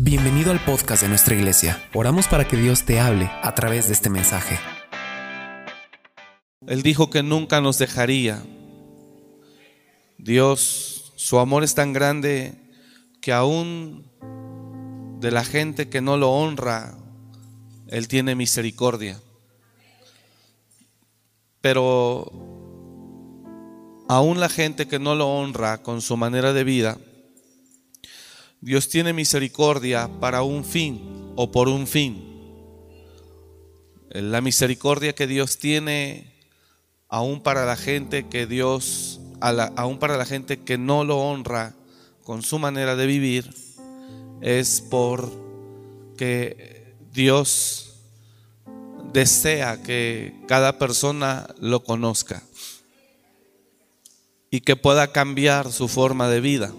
Bienvenido al podcast de nuestra iglesia. Oramos para que Dios te hable a través de este mensaje. Él dijo que nunca nos dejaría. Dios, su amor es tan grande que aún de la gente que no lo honra, Él tiene misericordia. Pero aún la gente que no lo honra con su manera de vida, Dios tiene misericordia para un fin o por un fin. La misericordia que Dios tiene aún para la gente que Dios, aún para la gente que no lo honra con su manera de vivir, es por que Dios desea que cada persona lo conozca y que pueda cambiar su forma de vida.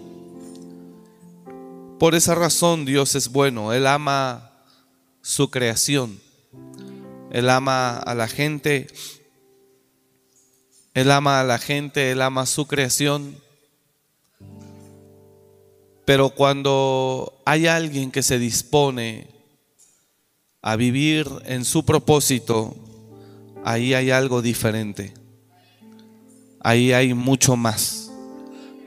Por esa razón Dios es bueno, Él ama su creación, Él ama a la gente, Él ama a la gente, Él ama su creación. Pero cuando hay alguien que se dispone a vivir en su propósito, ahí hay algo diferente. Ahí hay mucho más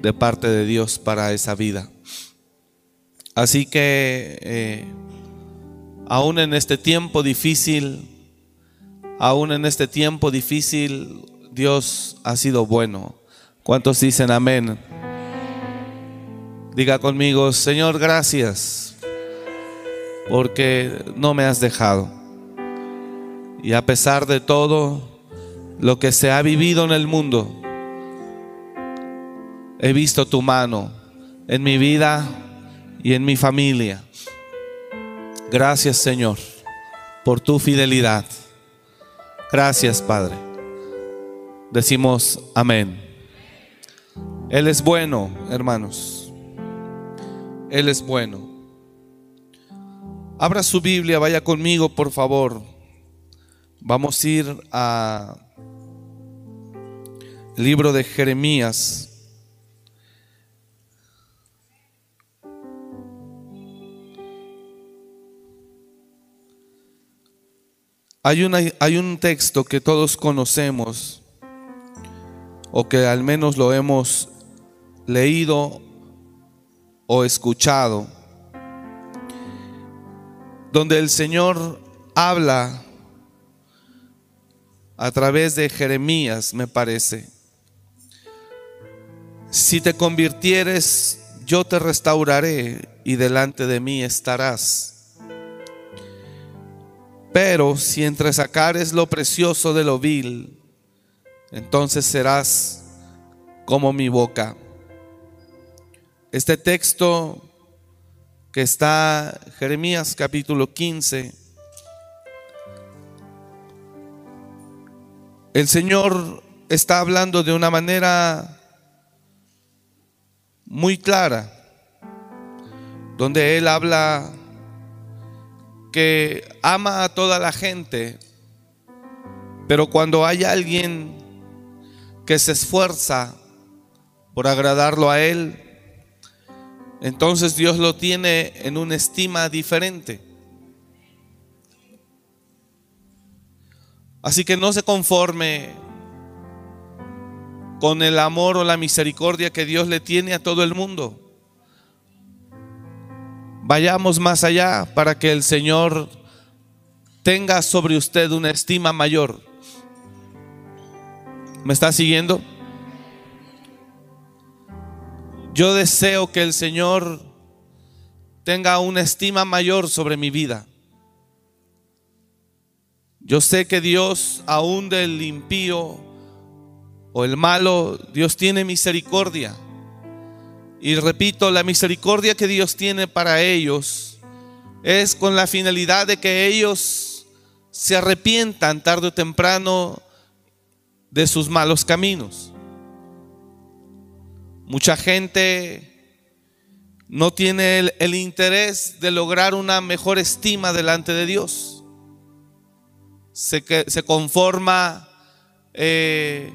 de parte de Dios para esa vida. Así que eh, aún en este tiempo difícil, aún en este tiempo difícil, Dios ha sido bueno. ¿Cuántos dicen amén? Diga conmigo, Señor, gracias, porque no me has dejado. Y a pesar de todo lo que se ha vivido en el mundo, he visto tu mano en mi vida y en mi familia. Gracias Señor por tu fidelidad. Gracias Padre. Decimos amén. Él es bueno, hermanos. Él es bueno. Abra su Biblia, vaya conmigo, por favor. Vamos a ir a libro de Jeremías. Hay, hay un texto que todos conocemos, o que al menos lo hemos leído o escuchado, donde el Señor habla a través de Jeremías, me parece. Si te convirtieres, yo te restauraré y delante de mí estarás. Pero si entresacares lo precioso de lo vil, entonces serás como mi boca. Este texto que está Jeremías capítulo 15, el Señor está hablando de una manera muy clara, donde Él habla que ama a toda la gente, pero cuando hay alguien que se esfuerza por agradarlo a Él, entonces Dios lo tiene en una estima diferente. Así que no se conforme con el amor o la misericordia que Dios le tiene a todo el mundo. Vayamos más allá para que el Señor tenga sobre usted una estima mayor. ¿Me está siguiendo? Yo deseo que el Señor tenga una estima mayor sobre mi vida. Yo sé que Dios, aún del impío o el malo, Dios tiene misericordia. Y repito, la misericordia que Dios tiene para ellos es con la finalidad de que ellos se arrepientan tarde o temprano de sus malos caminos. Mucha gente no tiene el, interés de lograr una mejor estima delante de Dios. Se, se conforma eh,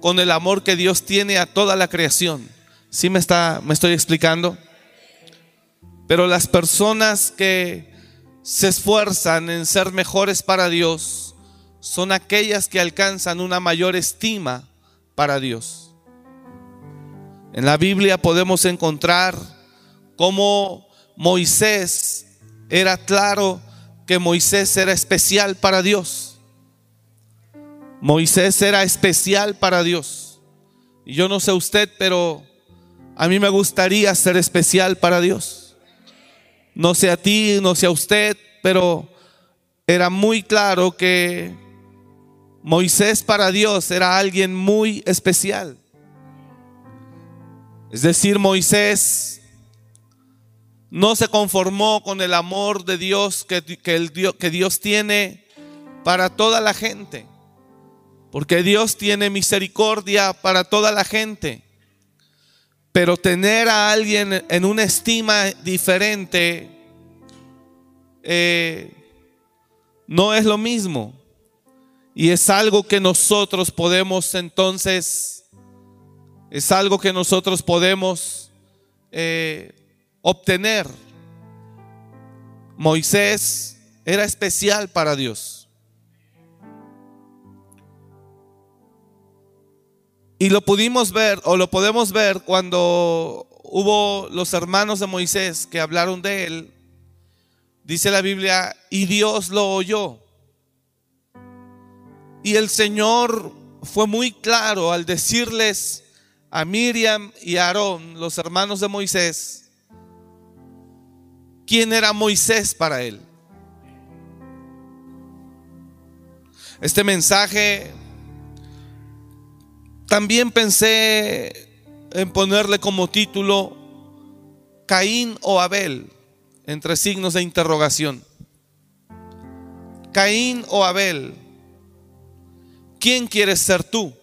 con el amor que Dios tiene a toda la creación. ¿Sí me, está, me estoy explicando? Pero las personas que se esfuerzan en ser mejores para Dios son aquellas que alcanzan una mayor estima para Dios. En la Biblia podemos encontrar cómo Moisés era claro que Moisés era especial para Dios. Moisés era especial para Dios. Y yo no sé usted, pero a mí me gustaría ser especial para Dios. No sé a ti, no sé a usted, pero era muy claro que Moisés para Dios era alguien muy especial. Es decir, Moisés no se conformó con el amor de Dios que, el Dios que Dios tiene para toda la gente. Porque Dios tiene misericordia para toda la gente. Pero tener a alguien en una estima diferente eh, no es lo mismo. Y es algo que nosotros podemos entonces, es algo que nosotros podemos eh, obtener. Moisés era especial para Dios. Y lo pudimos ver o lo podemos ver cuando hubo los hermanos de Moisés que hablaron de él. Dice la Biblia, y Dios lo oyó. Y el Señor fue muy claro al decirles a Miriam y a Aarón, los hermanos de Moisés, quién era Moisés para él. Este mensaje también pensé en ponerle como título Caín o Abel, entre signos de interrogación. Caín o Abel, ¿quién quieres ser tú?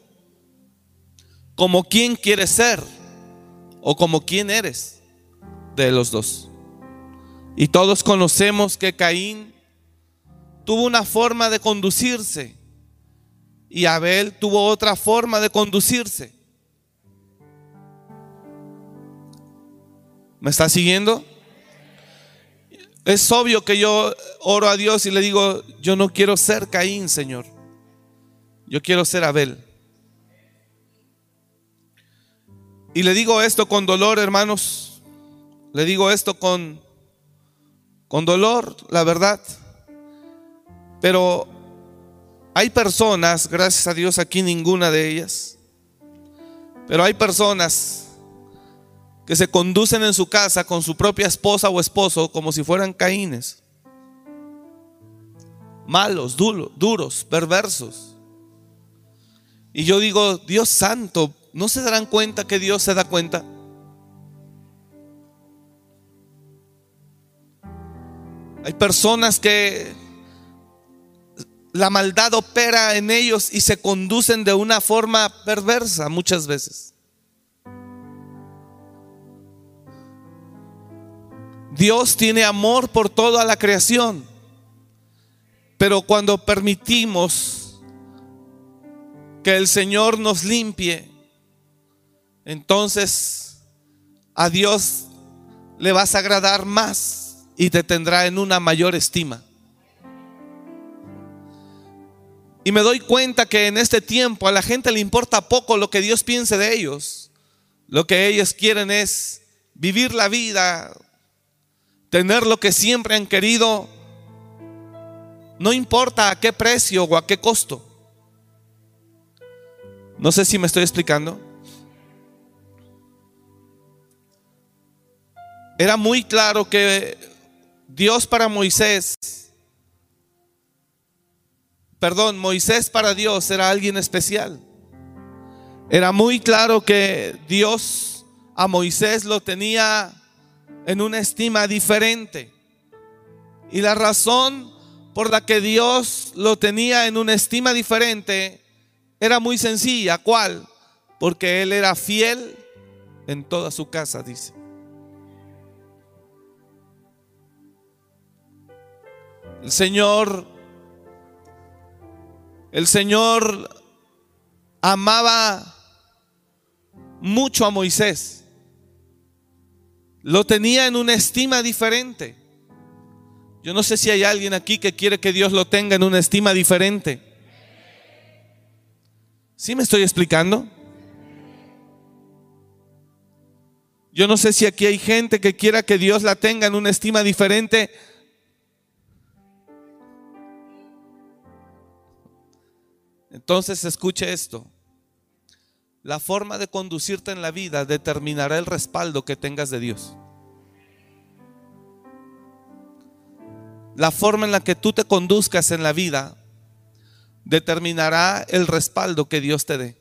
¿Como quién quieres ser? ¿O como quién eres de los dos? Y todos conocemos que Caín tuvo una forma de conducirse y Abel tuvo otra forma de conducirse. ¿Me está siguiendo? Es obvio que yo oro a Dios y le digo, yo no quiero ser Caín, Señor. Yo quiero ser Abel. Y le digo esto con dolor, hermanos. Le digo esto con con dolor, la verdad. Pero hay personas, gracias a Dios aquí ninguna de ellas, pero hay personas que se conducen en su casa con su propia esposa o esposo como si fueran caínes. Malos, duros, perversos. Y yo digo, Dios santo, ¿no se darán cuenta que Dios se da cuenta? Hay personas que la maldad opera en ellos y se conducen de una forma perversa muchas veces. Dios tiene amor por toda la creación, pero cuando permitimos que el Señor nos limpie, entonces a Dios le vas a agradar más y te tendrá en una mayor estima. Y me doy cuenta que en este tiempo a la gente le importa poco lo que Dios piense de ellos. Lo que ellos quieren es vivir la vida, tener lo que siempre han querido, no importa a qué precio o a qué costo. No sé si me estoy explicando. Era muy claro que Dios para Moisés, perdón, Moisés para Dios era alguien especial. Era muy claro que Dios a Moisés lo tenía en una estima diferente. Y la razón por la que Dios lo tenía en una estima diferente era muy sencilla. ¿Cuál? Porque él era fiel en toda su casa, dice. El Señor, el Señor amaba mucho a Moisés. Lo tenía en una estima diferente. Yo no sé si hay alguien aquí que quiere que Dios lo tenga en una estima diferente. ¿Sí me estoy explicando? Yo no sé si aquí hay gente que quiera que Dios la tenga en una estima diferente. Entonces escuche esto. La forma de conducirte en la vida determinará el respaldo que tengas de Dios. La forma en la que tú te conduzcas en la vida determinará el respaldo que Dios te dé.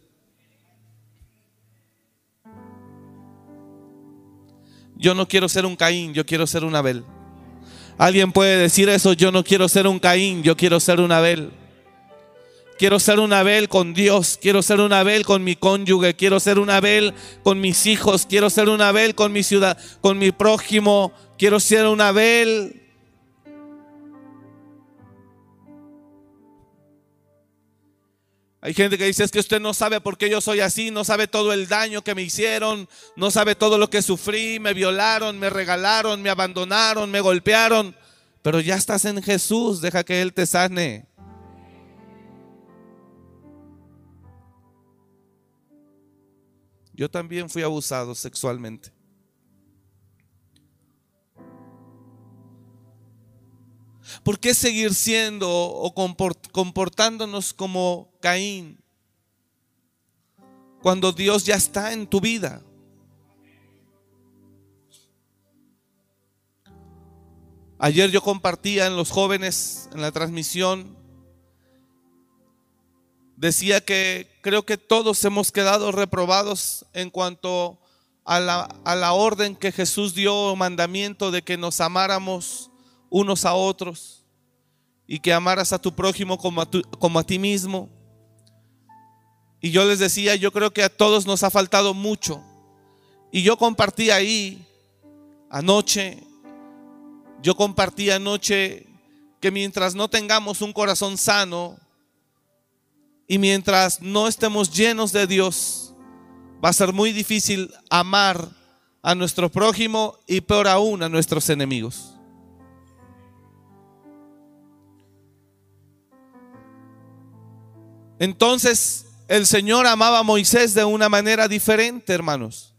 Yo no quiero ser un Caín, yo quiero ser un Abel. Alguien puede decir eso, yo no quiero ser un Caín, yo quiero ser un Abel. Quiero ser un Abel con Dios, quiero ser un Abel con mi cónyuge, quiero ser un Abel con mis hijos, quiero ser un Abel con mi ciudad, con mi prójimo, quiero ser un Abel. Hay gente que dice, es que usted no sabe por qué yo soy así, no sabe todo el daño que me hicieron, no sabe todo lo que sufrí, me violaron, me regalaron, me abandonaron, me golpearon, pero ya estás en Jesús, deja que Él te sane. Yo también fui abusado sexualmente. ¿Por qué seguir siendo o comportándonos como Caín cuando Dios ya está en tu vida? Ayer yo compartía en los jóvenes en la transmisión decía que creo que todos hemos quedado reprobados en cuanto a la, a la orden que Jesús dio, mandamiento de que nos amáramos unos a otros y que amaras a tu prójimo como a, como a ti mismo. Y yo les decía, yo creo que a todos nos ha faltado mucho. Y yo compartí ahí anoche, yo compartí anoche que mientras no tengamos un corazón sano, y mientras no estemos llenos de Dios, va a ser muy difícil amar a nuestro prójimo y peor aún a nuestros enemigos. Entonces el Señor amaba a Moisés de una manera diferente, hermanos.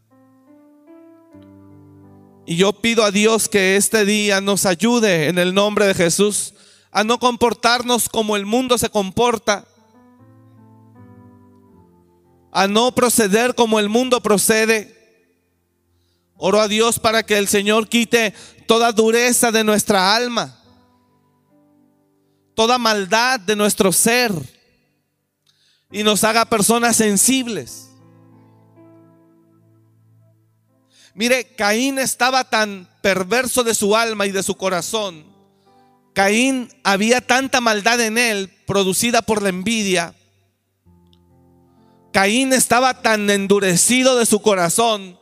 Y yo pido a Dios que este día nos ayude en el nombre de Jesús a no comportarnos como el mundo se comporta, a no proceder como el mundo procede. Oro a Dios para que el Señor quite toda dureza de nuestra alma, toda maldad de nuestro ser y nos haga personas sensibles. Mire, Caín estaba tan perverso de su alma y de su corazón. Caín había tanta maldad en él producida por la envidia Caín estaba tan endurecido de su corazón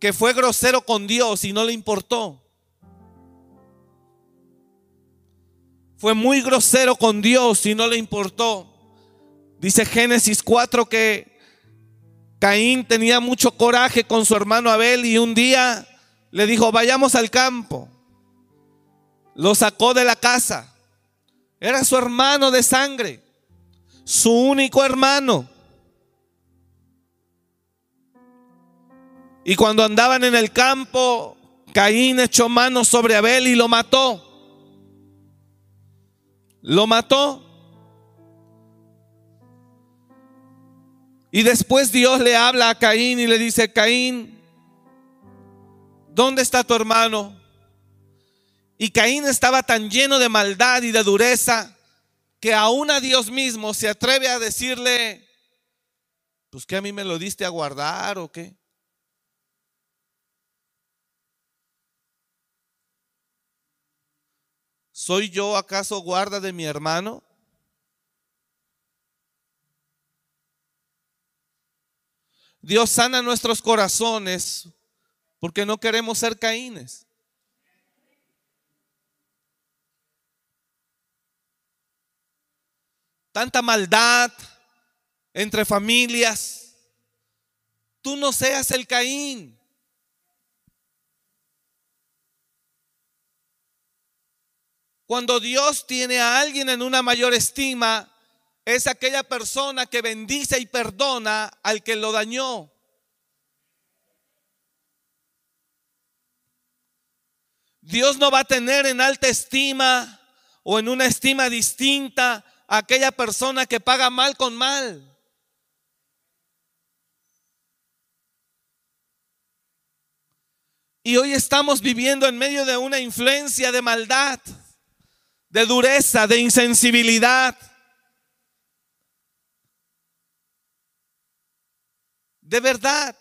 que fue grosero con Dios y no le importó. Fue muy grosero con Dios y no le importó. Dice Génesis 4 que Caín tenía mucho coraje con su hermano Abel y un día le dijo, vayamos al campo. Lo sacó de la casa. Era su hermano de sangre, su único hermano. Y cuando andaban en el campo, Caín echó mano sobre Abel y lo mató. Lo mató. Y después Dios le habla a Caín y le dice, Caín, ¿dónde está tu hermano? Y Caín estaba tan lleno de maldad y de dureza que aún a Dios mismo se atreve a decirle, pues que a mí me lo diste a guardar o qué. ¿Soy yo acaso guarda de mi hermano? Dios sana nuestros corazones porque no queremos ser caínes. Tanta maldad entre familias. Tú no seas el Caín. Cuando Dios tiene a alguien en una mayor estima, es aquella persona que bendice y perdona al que lo dañó. Dios no va a tener en alta estima o en una estima distinta a aquella persona que paga mal con mal. Y hoy estamos viviendo en medio de una influencia de maldad, de dureza, de insensibilidad, de verdad.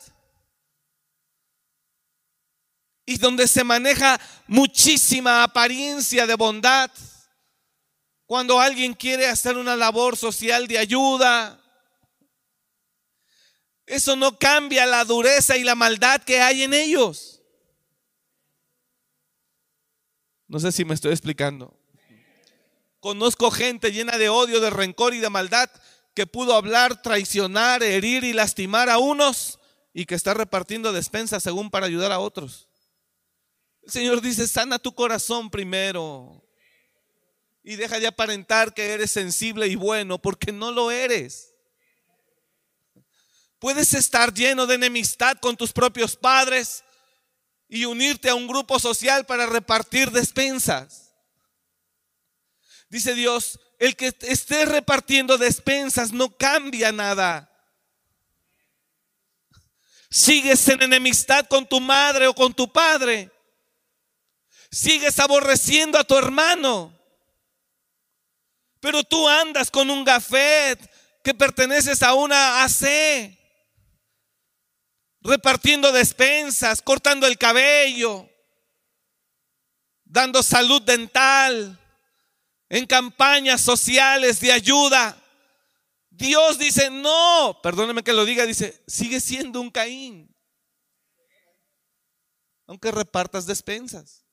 Y donde se maneja muchísima apariencia de bondad. Cuando alguien quiere hacer una labor social de ayuda, eso no cambia la dureza y la maldad que hay en ellos. No sé si me estoy explicando. Conozco gente llena de odio, de rencor y de maldad que pudo hablar, traicionar, herir y lastimar a unos y que está repartiendo despensas según para ayudar a otros. El Señor dice, sana tu corazón primero y deja de aparentar que eres sensible y bueno porque no lo eres. Puedes estar lleno de enemistad con tus propios padres, y unirte a un grupo social para repartir despensas. Dice Dios, el que esté repartiendo despensas no cambia nada. Sigues en enemistad con tu madre o con tu padre. Sigues aborreciendo a tu hermano. Pero tú andas con un gafet que perteneces a una AC repartiendo despensas, cortando el cabello, dando salud dental, en campañas sociales de ayuda. Dios dice, no, perdóneme que lo diga, dice, sigue siendo un Caín. Aunque repartas despensas.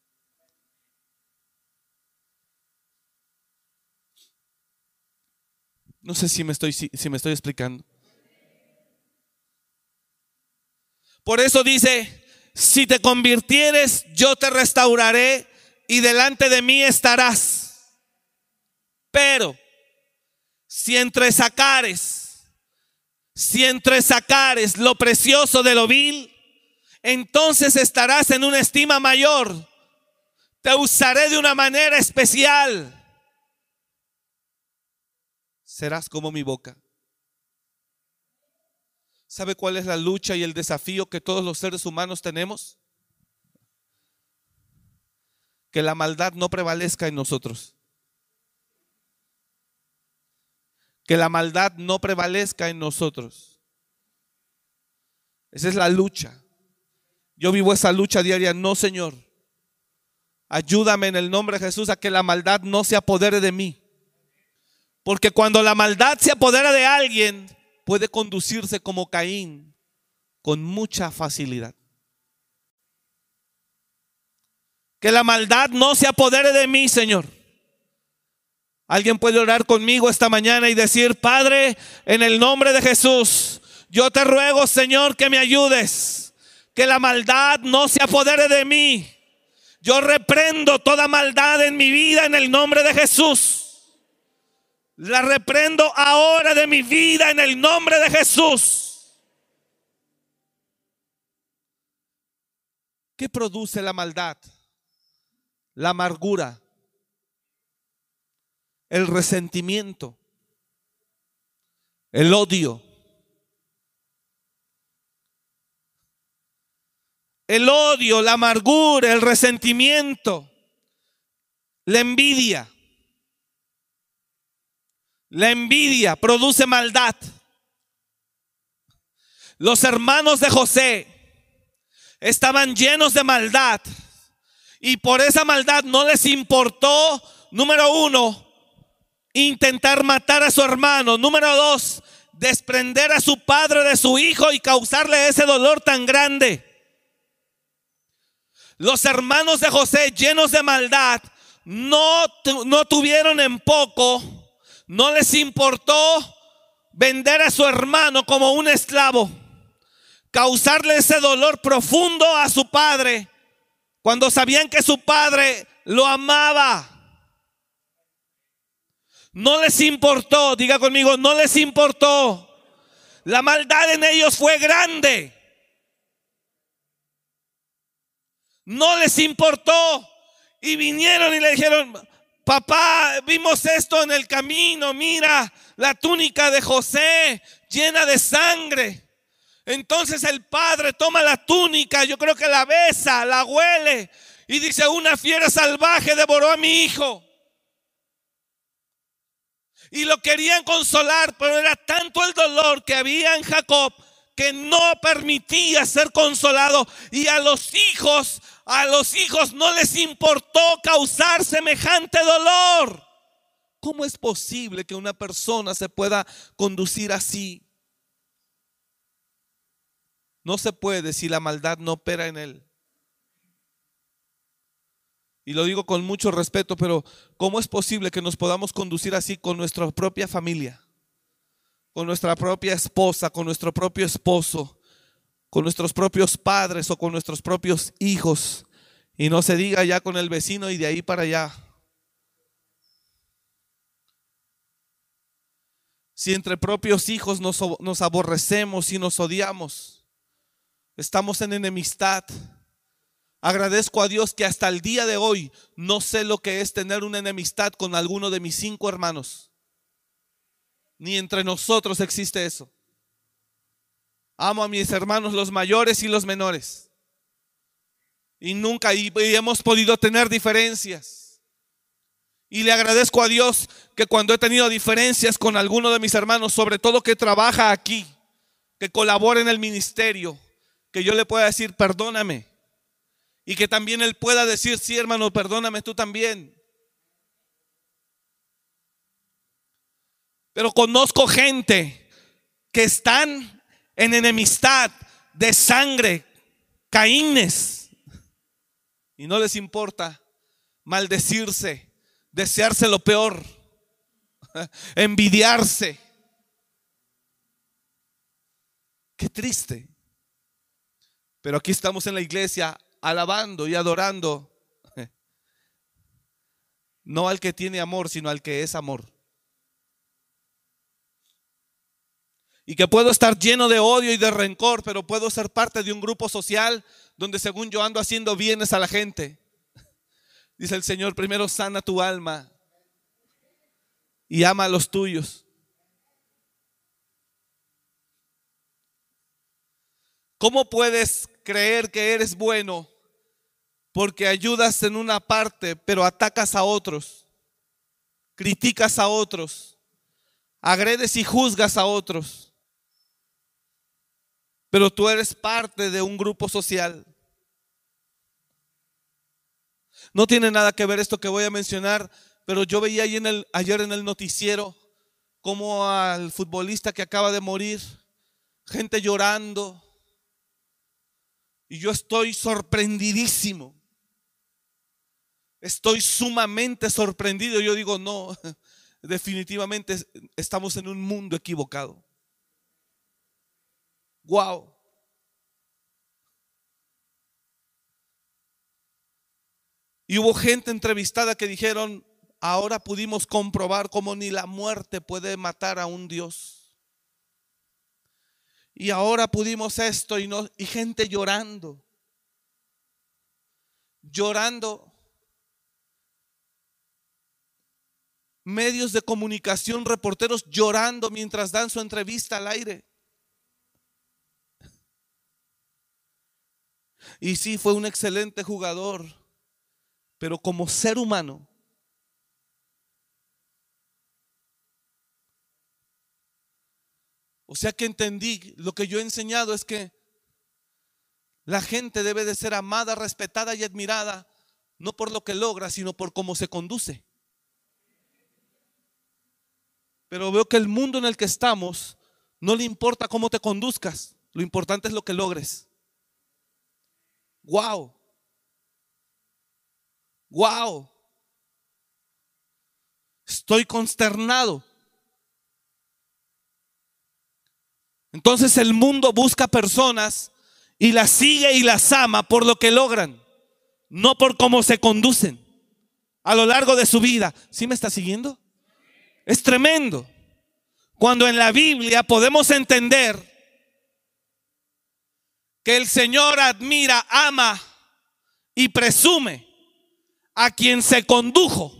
No sé si me estoy, si me estoy explicando. Por eso dice, si te convirtieres, yo te restauraré y delante de mí estarás. Pero si entre sacares, si entre sacares lo precioso de lo vil, entonces estarás en una estima mayor. Te usaré de una manera especial. Serás como mi boca. ¿Sabe cuál es la lucha y el desafío que todos los seres humanos tenemos? Que la maldad no prevalezca en nosotros. Que la maldad no prevalezca en nosotros. Esa es la lucha. Yo vivo esa lucha diaria. No, Señor. Ayúdame en el nombre de Jesús a que la maldad no se apodere de mí. Porque cuando la maldad se apodera de alguien, puede conducirse como Caín con mucha facilidad. Que la maldad no se apodere de mí, Señor. Alguien puede orar conmigo esta mañana y decir, Padre, en el nombre de Jesús, yo te ruego, Señor, que me ayudes. Que la maldad no se apodere de mí. Yo reprendo toda maldad en mi vida en el nombre de Jesús. La reprendo ahora de mi vida en el nombre de Jesús. ¿Qué produce la maldad? La amargura, el resentimiento, el odio. El odio, la amargura, el resentimiento, la envidia. La envidia produce maldad. Los hermanos de José estaban llenos de maldad y por esa maldad no les importó, número uno, intentar matar a su hermano. Número dos, desprender a su padre de su hijo y causarle ese dolor tan grande. Los hermanos de José llenos de maldad no, no tuvieron en poco no les importó vender a su hermano como un esclavo, causarle ese dolor profundo a su padre, cuando sabían que su padre lo amaba. No les importó, diga conmigo, no les importó. La maldad en ellos fue grande. No les importó. Y vinieron y le dijeron, papá, vimos esto en el camino, mira la túnica de José llena de sangre. Entonces el padre toma la túnica, yo creo que la besa, la huele y dice, una fiera salvaje devoró a mi hijo. Y lo querían consolar, pero era tanto el dolor que había en Jacob que no permitía ser consolado. Y a los hijos, a los hijos no les importó causar semejante dolor. ¿Cómo es posible que una persona se pueda conducir así? No se puede si la maldad no opera en él. Y lo digo con mucho respeto, pero ¿cómo es posible que nos podamos conducir así con nuestra propia familia? Con nuestra propia esposa, con nuestro propio esposo, con nuestros propios padres o con nuestros propios hijos. Y no se diga ya con el vecino y de ahí para allá. Si entre propios hijos nos, nos aborrecemos y nos odiamos, estamos en enemistad. Agradezco a Dios que hasta el día de hoy no sé lo que es tener una enemistad con alguno de mis cinco hermanos. Ni entre nosotros existe eso. Amo a mis hermanos los mayores y los menores. Y nunca hemos podido tener diferencias. Y le agradezco a Dios que cuando he tenido diferencias con alguno de mis hermanos, sobre todo que trabaja aquí, que colabora en el ministerio, que yo le pueda decir, perdóname y que también Él pueda decir, sí hermano, perdóname tú también. Pero conozco gente que están en enemistad de sangre, caínes, y no les importa maldecirse, desearse lo peor, envidiarse. Qué triste. Pero aquí estamos en la iglesia alabando y adorando no al que tiene amor, sino al que es amor. Y que puedo estar lleno de odio y de rencor, pero puedo ser parte de un grupo social donde según yo ando haciendo bienes a la gente. Dice el Señor, primero sana tu alma y ama a los tuyos. ¿Cómo puedes creer que eres bueno porque ayudas en una parte, pero atacas a otros, criticas a otros, agredes y juzgas a otros. Pero tú eres parte de un grupo social. No tiene nada que ver esto que voy a mencionar, pero yo veía en el, ayer en el noticiero como al futbolista que acaba de morir, gente llorando. Y yo estoy sorprendidísimo. Estoy sumamente sorprendido. Yo digo, no, definitivamente estamos en un mundo equivocado. Wow. Y hubo gente entrevistada que dijeron, ahora pudimos comprobar cómo ni la muerte puede matar a un Dios. Y ahora pudimos esto y, no, y gente llorando. Llorando medios de comunicación, reporteros llorando mientras dan su entrevista al aire. Y sí, fue un excelente jugador, pero como ser humano, o sea que entendí, lo que yo he enseñado es que la gente debe de ser amada, respetada y admirada, no por lo que logra, sino por cómo se conduce. Pero veo que el mundo en el que estamos no le importa cómo te conduzcas, lo importante es lo que logres. Wow. Wow. Estoy consternado. Entonces el mundo busca personas y las sigue y las ama por lo que logran, no por cómo se conducen a lo largo de su vida. ¿Sí me está siguiendo? Es tremendo. Cuando en la Biblia podemos entender que el Señor admira, ama y presume a quien se condujo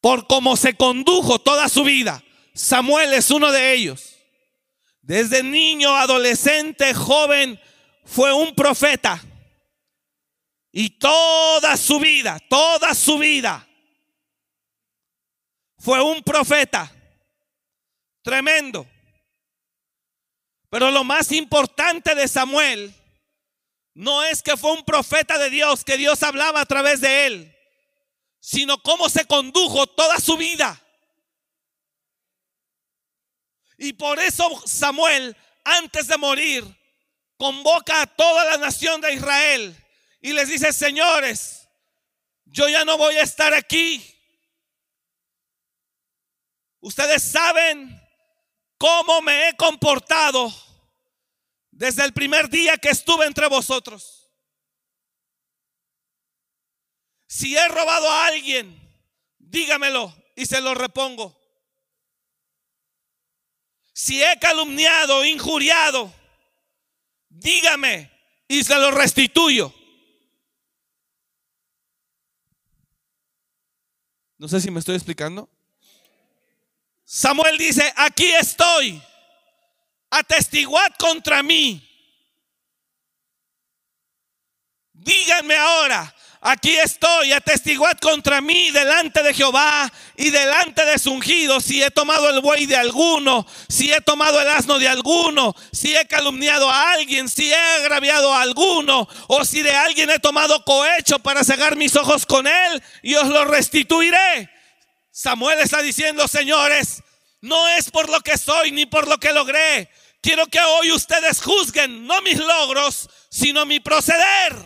por cómo se condujo toda su vida. Samuel es uno de ellos. Desde niño, adolescente, joven, fue un profeta. Y toda su vida, toda su vida, fue un profeta. Tremendo. Pero lo más importante de Samuel no es que fue un profeta de Dios, que Dios hablaba a través de él sino cómo se condujo toda su vida. Y por eso Samuel, antes de morir, convoca a toda la nación de Israel y les dice, señores, yo ya no voy a estar aquí. Ustedes saben cómo me he comportado desde el primer día que estuve entre vosotros. Si he robado a alguien, dígamelo y se lo repongo. Si he calumniado, injuriado, dígame y se lo restituyo. No sé si me estoy explicando. Samuel dice, aquí estoy, atestiguad contra mí. Díganme ahora, Aquí estoy, atestiguad contra mí delante de Jehová y delante de su ungido. Si he tomado el buey de alguno, si he tomado el asno de alguno, si he calumniado a alguien, si he agraviado a alguno, o si de alguien he tomado cohecho para cegar mis ojos con él, y os lo restituiré. Samuel está diciendo, señores, no es por lo que soy ni por lo que logré. Quiero que hoy ustedes juzguen no mis logros, sino mi proceder.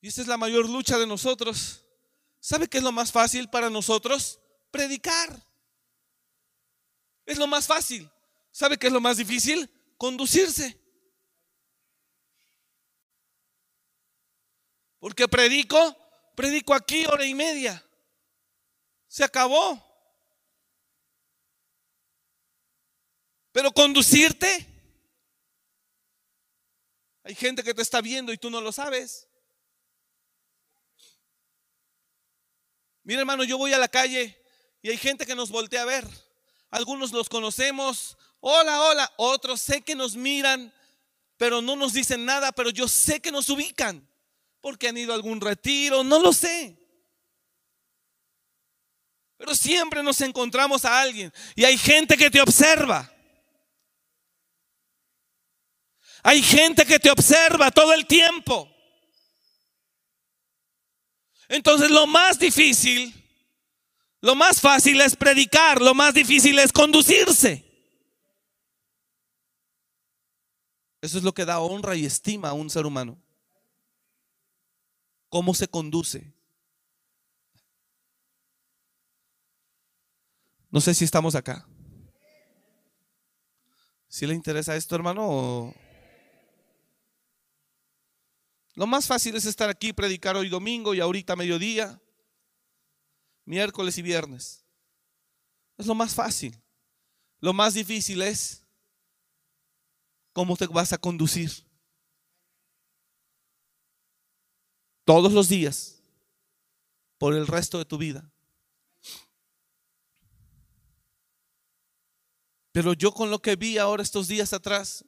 Y esa es la mayor lucha de nosotros. ¿Sabe qué es lo más fácil para nosotros? Predicar. Es lo más fácil. ¿Sabe qué es lo más difícil? Conducirse. Porque predico, predico aquí hora y media. Se acabó. Pero conducirte. Hay gente que te está viendo y tú no lo sabes. Mira hermano, yo voy a la calle y hay gente que nos voltea a ver. Algunos los conocemos. Hola, hola. Otros sé que nos miran, pero no nos dicen nada, pero yo sé que nos ubican. Porque han ido a algún retiro, no lo sé. Pero siempre nos encontramos a alguien y hay gente que te observa. Hay gente que te observa todo el tiempo. Entonces lo más difícil, lo más fácil es predicar, lo más difícil es conducirse. Eso es lo que da honra y estima a un ser humano. ¿Cómo se conduce? No sé si estamos acá. ¿Si le interesa esto, hermano? Lo más fácil es estar aquí, predicar hoy domingo y ahorita mediodía, miércoles y viernes. Es lo más fácil. Lo más difícil es cómo te vas a conducir. Todos los días, por el resto de tu vida. Pero yo con lo que vi ahora estos días atrás,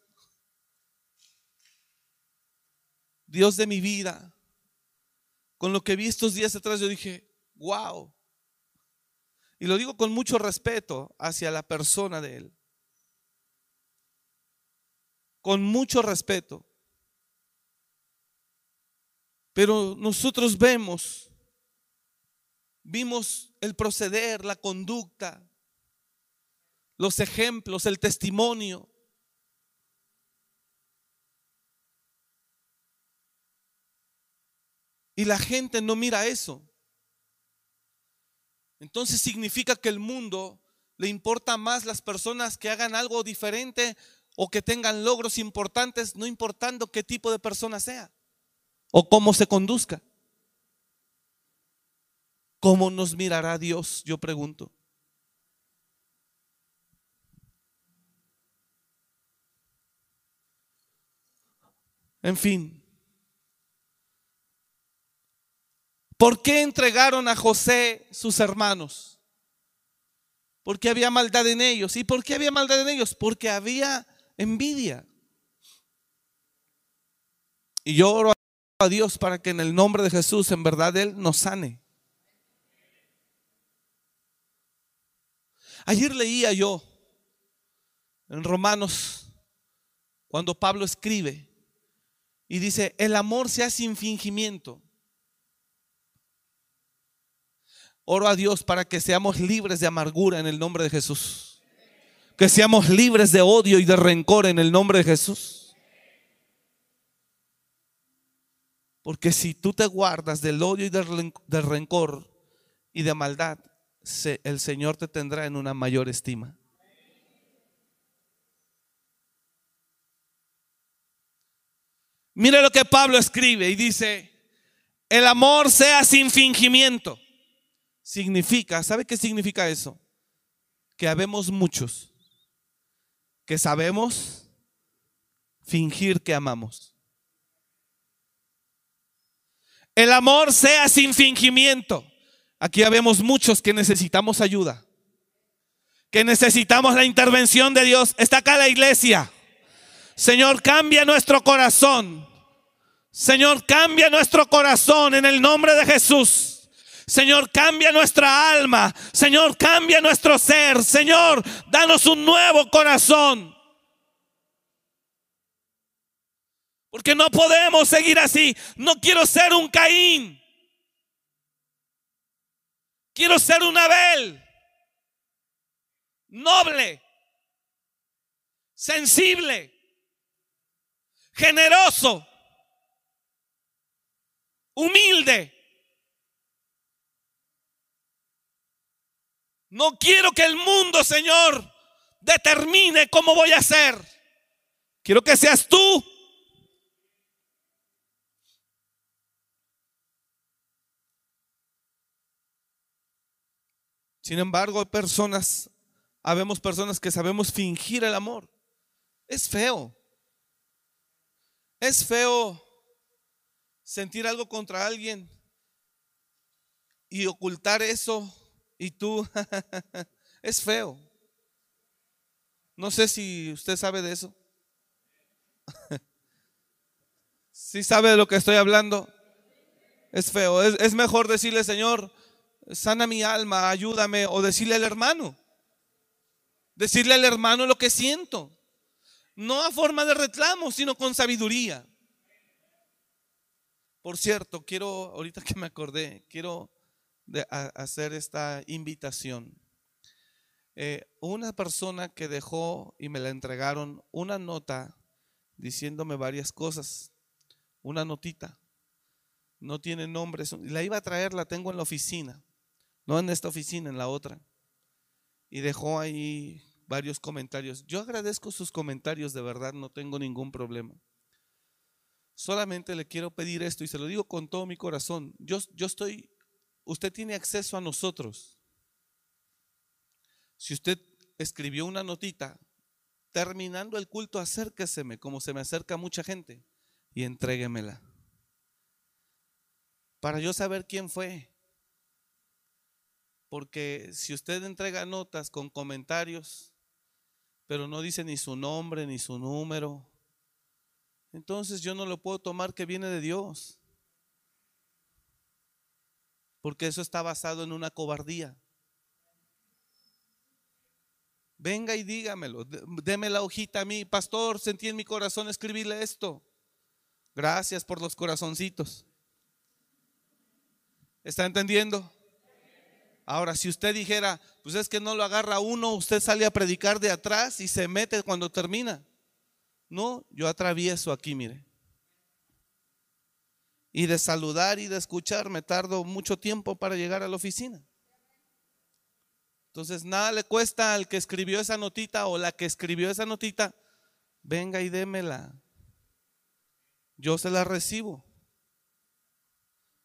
Dios de mi vida. Con lo que vi estos días atrás, yo dije, wow. Y lo digo con mucho respeto hacia la persona de Él. Con mucho respeto. Pero nosotros vemos, vimos el proceder, la conducta, los ejemplos, el testimonio. Y la gente no mira eso. Entonces significa que el mundo le importa más las personas que hagan algo diferente o que tengan logros importantes, no importando qué tipo de persona sea o cómo se conduzca. ¿Cómo nos mirará Dios? Yo pregunto. En fin. ¿Por qué entregaron a José sus hermanos? Porque había maldad en ellos. ¿Y por qué había maldad en ellos? Porque había envidia. Y yo oro a Dios para que en el nombre de Jesús, en verdad, Él nos sane. Ayer leía yo en Romanos, cuando Pablo escribe y dice, el amor sea sin fingimiento. Oro a Dios para que seamos libres de amargura en el nombre de Jesús. Que seamos libres de odio y de rencor en el nombre de Jesús. Porque si tú te guardas del odio y del rencor y de maldad, el Señor te tendrá en una mayor estima. Mire lo que Pablo escribe y dice, el amor sea sin fingimiento. Significa, ¿sabe qué significa eso? Que habemos muchos que sabemos fingir que amamos. El amor sea sin fingimiento. Aquí habemos muchos que necesitamos ayuda, que necesitamos la intervención de Dios. Está acá la iglesia. Señor, cambia nuestro corazón. Señor, cambia nuestro corazón en el nombre de Jesús. Señor, cambia nuestra alma. Señor, cambia nuestro ser. Señor, danos un nuevo corazón. Porque no podemos seguir así. No quiero ser un Caín. Quiero ser un Abel. Noble. Sensible. Generoso. Humilde. No quiero que el mundo, Señor, determine cómo voy a ser. Quiero que seas tú Sin embargo, hay personas, habemos personas que sabemos fingir el amor. Es feo. Es feo sentir algo contra alguien y ocultar eso y tú, es feo. No sé si usted sabe de eso. Si sabe de lo que estoy hablando, es feo. Es, es mejor decirle, Señor, sana mi alma, ayúdame, o decirle al hermano, decirle al hermano lo que siento, no a forma de reclamo, sino con sabiduría. Por cierto, quiero, ahorita que me acordé, quiero hacer esta invitación. Eh, una persona que dejó y me la entregaron una nota diciéndome varias cosas, una notita, no tiene nombre, la iba a traer, la tengo en la oficina no en esta oficina, en la otra. Y dejó ahí varios comentarios. Yo agradezco sus comentarios, de verdad, no tengo ningún problema. Solamente le quiero pedir esto y se lo digo con todo mi corazón. Yo, yo estoy, usted tiene acceso a nosotros. Si usted escribió una notita, terminando el culto, acérqueseme, como se me acerca mucha gente, y entréguemela. Para yo saber quién fue, porque si usted entrega notas con comentarios, pero no dice ni su nombre ni su número, entonces yo no lo puedo tomar que viene de Dios. Porque eso está basado en una cobardía. Venga y dígamelo, deme la hojita a mí, pastor, sentí en mi corazón escribirle esto. Gracias por los corazoncitos. ¿Está entendiendo? Ahora, si usted dijera, pues es que no lo agarra uno, usted sale a predicar de atrás y se mete cuando termina. No, yo atravieso aquí, mire. Y de saludar y de escuchar me tardo mucho tiempo para llegar a la oficina. Entonces, nada le cuesta al que escribió esa notita o la que escribió esa notita venga y démela. Yo se la recibo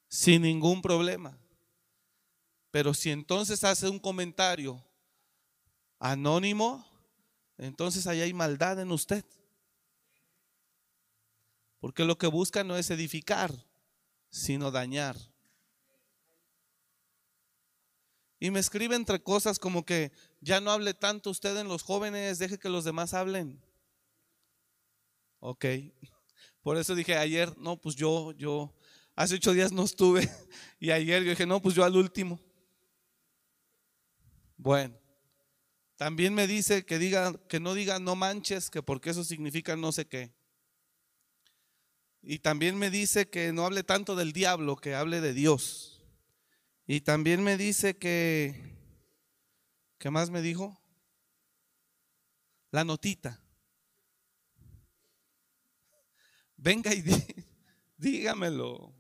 sin ningún problema. Pero si entonces hace un comentario anónimo, entonces ahí hay maldad en usted. Porque lo que busca no es edificar, sino dañar. Y me escribe entre cosas como que ya no hable tanto usted en los jóvenes, deje que los demás hablen. Ok. Por eso dije ayer, no, pues yo, yo, hace ocho días no estuve. Y ayer yo dije, no, pues yo al último. Bueno, también me dice que diga, que no diga no manches, que porque eso significa no sé qué. Y también me dice que no hable tanto del diablo, que hable de Dios. Y también me dice que, ¿qué más me dijo? La notita. Venga y dígamelo.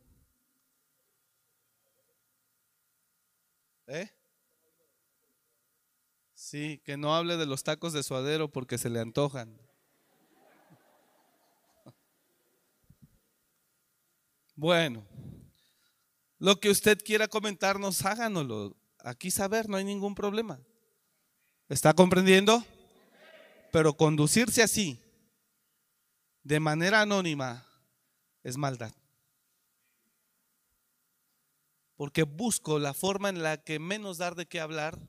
¿Eh? Sí, que no hable de los tacos de suadero porque se le antojan. Bueno, lo que usted quiera comentarnos, háganoslo. Aquí saber, no hay ningún problema. ¿Está comprendiendo? Pero conducirse así, de manera anónima, es maldad. Porque busco la forma en la que menos dar de qué hablar.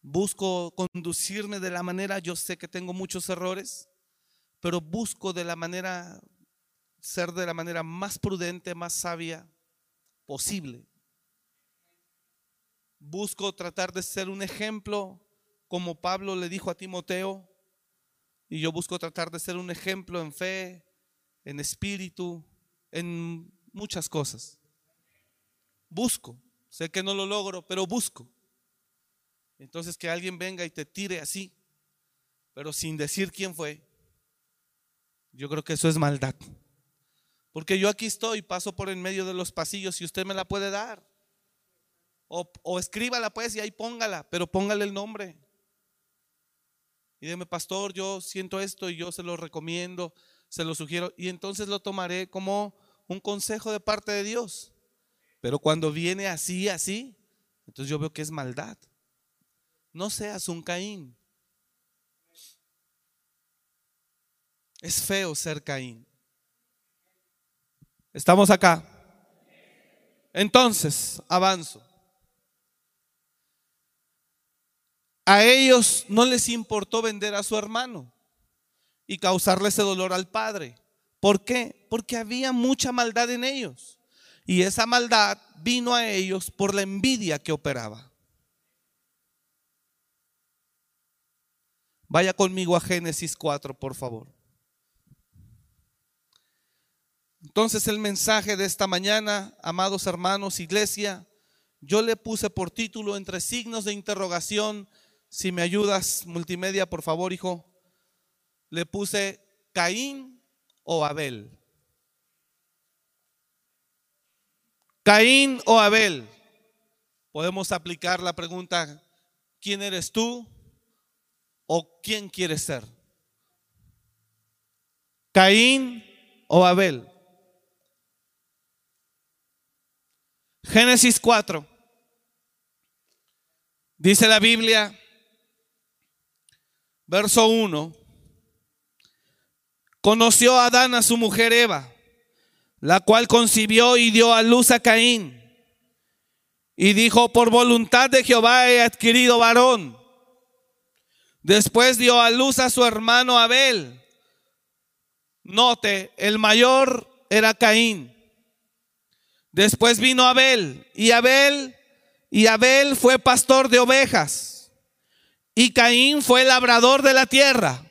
Busco conducirme de la manera, yo sé que tengo muchos errores, pero busco de la manera ser de la manera más prudente, más sabia posible. Busco tratar de ser un ejemplo, como Pablo le dijo a Timoteo, y yo busco tratar de ser un ejemplo en fe, en espíritu, en muchas cosas. Busco, sé que no lo logro, pero busco. Entonces que alguien venga y te tire así, pero sin decir quién fue, yo creo que eso es maldad. Porque yo aquí estoy, paso por en medio de los pasillos y usted me la puede dar. O, escríbala pues y ahí póngala, pero póngale el nombre. Y dime, pastor, yo siento esto y yo se lo recomiendo, se lo sugiero. Y entonces lo tomaré como un consejo de parte de Dios. Pero cuando viene así, así, entonces yo veo que es maldad. No seas un Caín. Es feo ser Caín. ¿Estamos acá? Entonces, avanzo. A ellos no les importó vender a su hermano y causarle ese dolor al padre. ¿Por qué? Porque había mucha maldad en ellos. Y esa maldad vino a ellos por la envidia que operaba. Vaya conmigo a Génesis 4, por favor. Entonces el mensaje de esta mañana, amados hermanos, iglesia, yo le puse por título entre signos de interrogación, si me ayudas, multimedia, por favor, hijo, le puse Caín o Abel. Caín o Abel. Podemos aplicar la pregunta, ¿quién eres tú o quién quieres ser? Caín o Abel. Génesis 4. Dice la Biblia, verso 1, conoció a Adán a su mujer Eva, la cual concibió y dio a luz a Caín. Y dijo, por voluntad de Jehová he adquirido varón. Después dio a luz a su hermano Abel. Note, el mayor era Caín. Después vino Abel y Abel y Abel fue pastor de ovejas y Caín fue labrador de la tierra.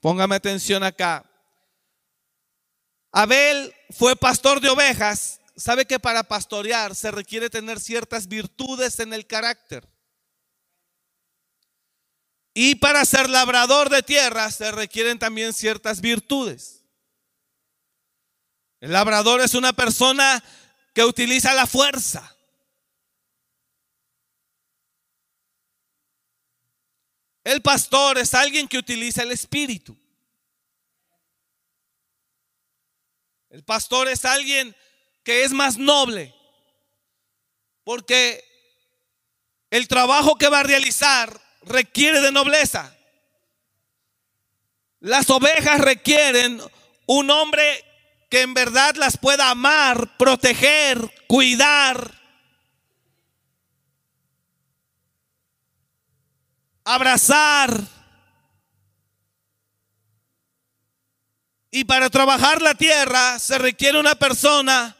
Póngame atención acá. Abel fue pastor de ovejas. Sabe que para pastorear se requiere tener ciertas virtudes en el carácter. Y para ser labrador de tierra se requieren también ciertas virtudes. El labrador es una persona que utiliza la fuerza. El pastor es alguien que utiliza el espíritu. El pastor es alguien que es más noble. Porque el trabajo que va a realizar requiere de nobleza. Las ovejas requieren un hombre que en verdad las pueda amar, proteger, cuidar, abrazar. Y para trabajar la tierra se requiere una persona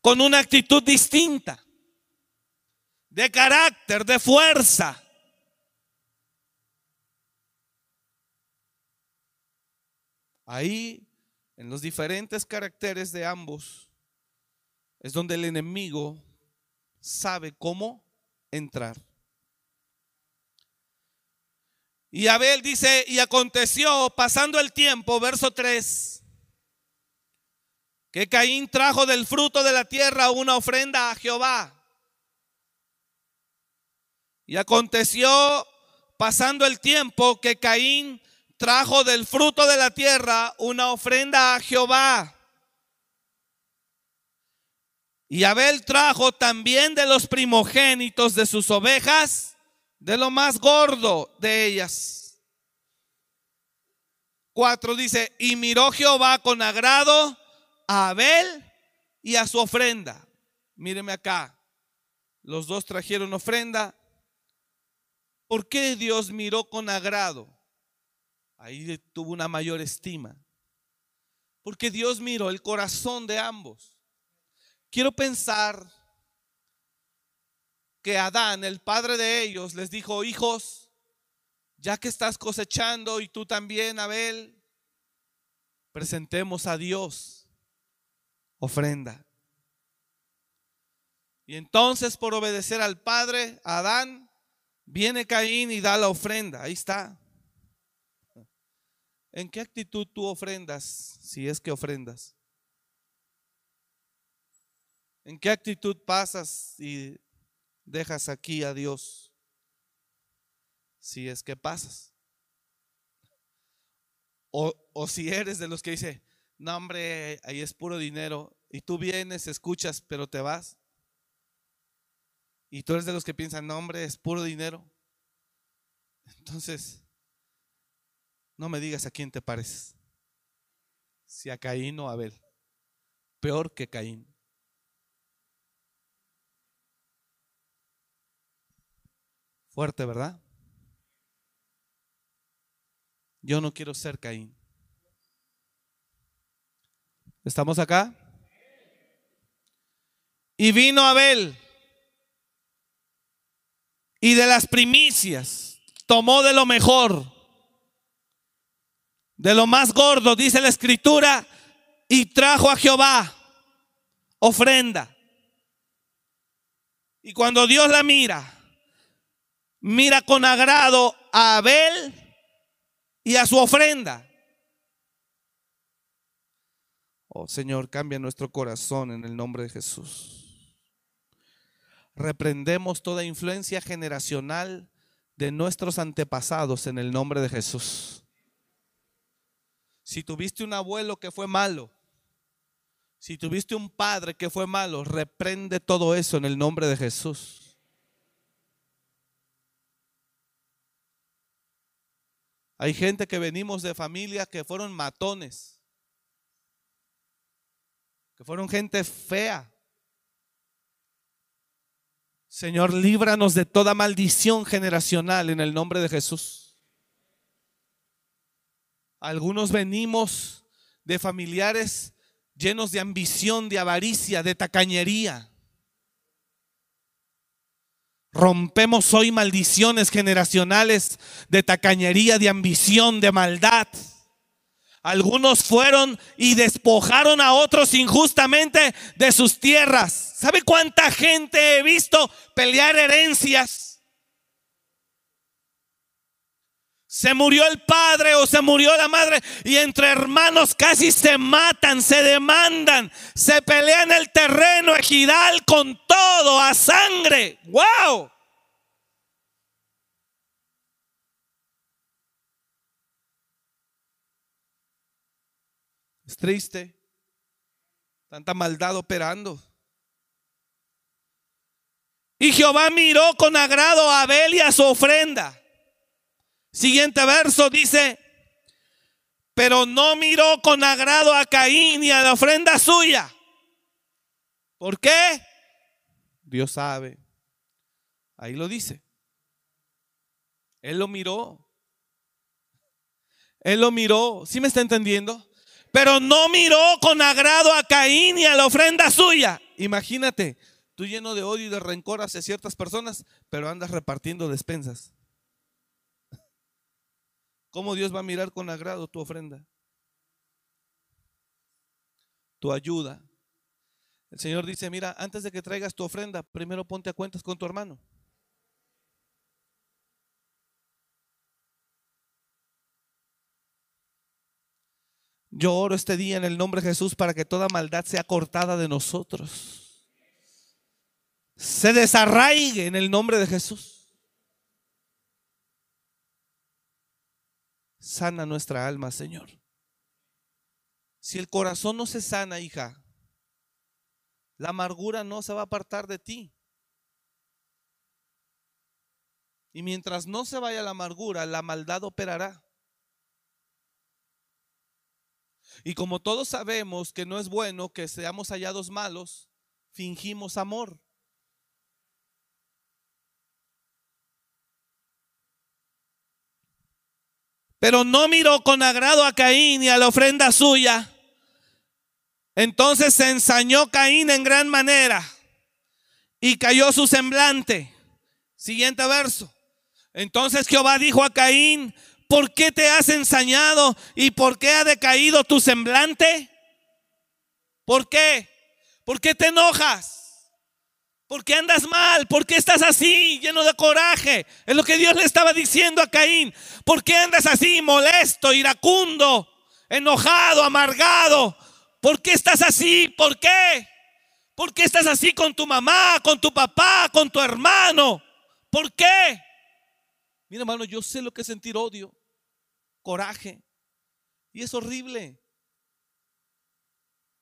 con una actitud distinta, de carácter, de fuerza. Ahí, en los diferentes caracteres de ambos, es donde el enemigo sabe cómo entrar. Y Abel dice, y aconteció pasando el tiempo, verso 3, que Caín trajo del fruto de la tierra una ofrenda a Jehová. Y aconteció pasando el tiempo que Caín trajo del fruto de la tierra una ofrenda a Jehová. Y Abel trajo también de los primogénitos de sus ovejas de lo más gordo de ellas. Cuatro dice, y miró Jehová con agrado a Abel y a su ofrenda. Míreme acá, los dos trajeron ofrenda. ¿Por qué Dios miró con agrado? Ahí tuvo una mayor estima. Porque Dios miró el corazón de ambos. Quiero pensar que Adán, el padre de ellos, les dijo, hijos, ya que estás cosechando y tú también, Abel, presentemos a Dios ofrenda. Y entonces por obedecer al padre, Adán, viene Caín y da la ofrenda. Ahí está. ¿En qué actitud tú ofrendas, si es que ofrendas? ¿En qué actitud pasas y dejas aquí a Dios si es que pasas. O, o, si eres de los que dice, no hombre, ahí es puro dinero, y tú vienes, escuchas, pero te vas. Y tú eres de los que piensan, no hombre, es puro dinero. Entonces, no me digas a quién te pareces. Si a Caín o a Abel. Peor que Caín. Fuerte, ¿verdad? Yo no quiero ser Caín. ¿Estamos acá? Y vino Abel. Y de las primicias tomó de lo mejor, de lo más gordo, dice la escritura, y trajo a Jehová ofrenda. Y cuando Dios la mira, mira con agrado a Abel y a su ofrenda. Oh Señor, cambia nuestro corazón en el nombre de Jesús. Reprendemos toda influencia generacional de nuestros antepasados en el nombre de Jesús. Si tuviste un abuelo que fue malo, si tuviste un padre que fue malo, reprende todo eso en el nombre de Jesús. Hay gente que venimos de familias que fueron matones, que fueron gente fea. Señor, líbranos de toda maldición generacional en el nombre de Jesús. Algunos venimos de familiares llenos de ambición, de avaricia, de tacañería. Rompemos hoy maldiciones generacionales de tacañería, de ambición, de maldad. Algunos fueron y despojaron a otros injustamente de sus tierras. ¿Sabe cuánta gente he visto pelear herencias? Se murió el padre o se murió la madre y entre hermanos casi se matan, se demandan, se pelean el terreno ejidal con todo a sangre. ¡Wow! Es triste. Tanta maldad operando. Y Jehová miró con agrado a Abel y a su ofrenda Siguiente verso dice, pero no miró con agrado a Caín y a la ofrenda suya. ¿Por qué? Dios sabe. Ahí lo dice. Él lo miró. Él lo miró. ¿Sí me está entendiendo? Pero no miró con agrado a Caín y a la ofrenda suya. Imagínate, tú lleno de odio y de rencor hacia ciertas personas, pero andas repartiendo despensas. ¿Cómo Dios va a mirar con agrado tu ofrenda? Tu ayuda. El Señor dice, mira, antes de que traigas tu ofrenda, primero ponte a cuentas con tu hermano. Yo oro este día en el nombre de Jesús para que toda maldad sea cortada de nosotros se desarraigue en el nombre de Jesús. Sana nuestra alma, Señor. Si el corazón no se sana, hija, la amargura no se va a apartar de ti. Y mientras no se vaya la amargura, la maldad operará. Y como todos sabemos que no es bueno que seamos hallados malos, fingimos amor. Pero no miró con agrado a Caín y a la ofrenda suya. Entonces se ensañó Caín en gran manera y cayó su semblante. Siguiente verso. Entonces Jehová dijo a Caín, ¿por qué te has ensañado y por qué ha decaído tu semblante? ¿Por qué? ¿Por qué te enojas? ¿Por qué andas mal? ¿Por qué estás así, lleno de coraje? Es lo que Dios le estaba diciendo a Caín. ¿Por qué andas así, molesto, iracundo, enojado, amargado? ¿Por qué estás así? ¿Por qué? ¿Por qué estás así con tu mamá, con tu papá, con tu hermano? ¿Por qué? Mira, hermano, yo sé lo que es sentir odio, coraje. Y es horrible.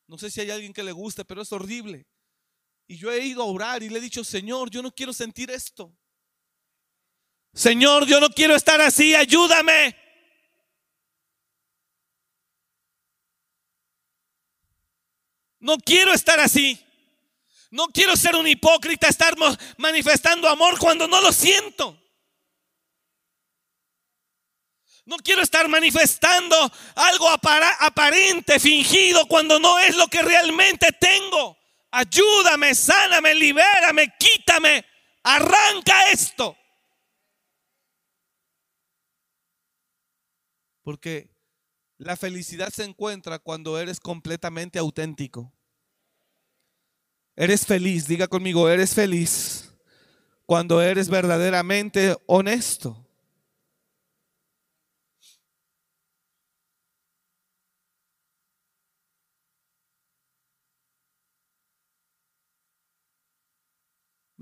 No sé si hay alguien que le guste, pero es horrible. Y yo he ido a orar y le he dicho, Señor, yo no quiero sentir esto. Señor, yo no quiero estar así, ayúdame. No quiero estar así. No quiero ser un hipócrita, estar manifestando amor cuando no lo siento. No quiero estar manifestando algo aparente, fingido, cuando no es lo que realmente tengo. Ayúdame, sáname, libérame, quítame, arranca esto. Porque la felicidad se encuentra cuando eres completamente auténtico. Eres feliz, diga conmigo, eres feliz cuando eres verdaderamente honesto.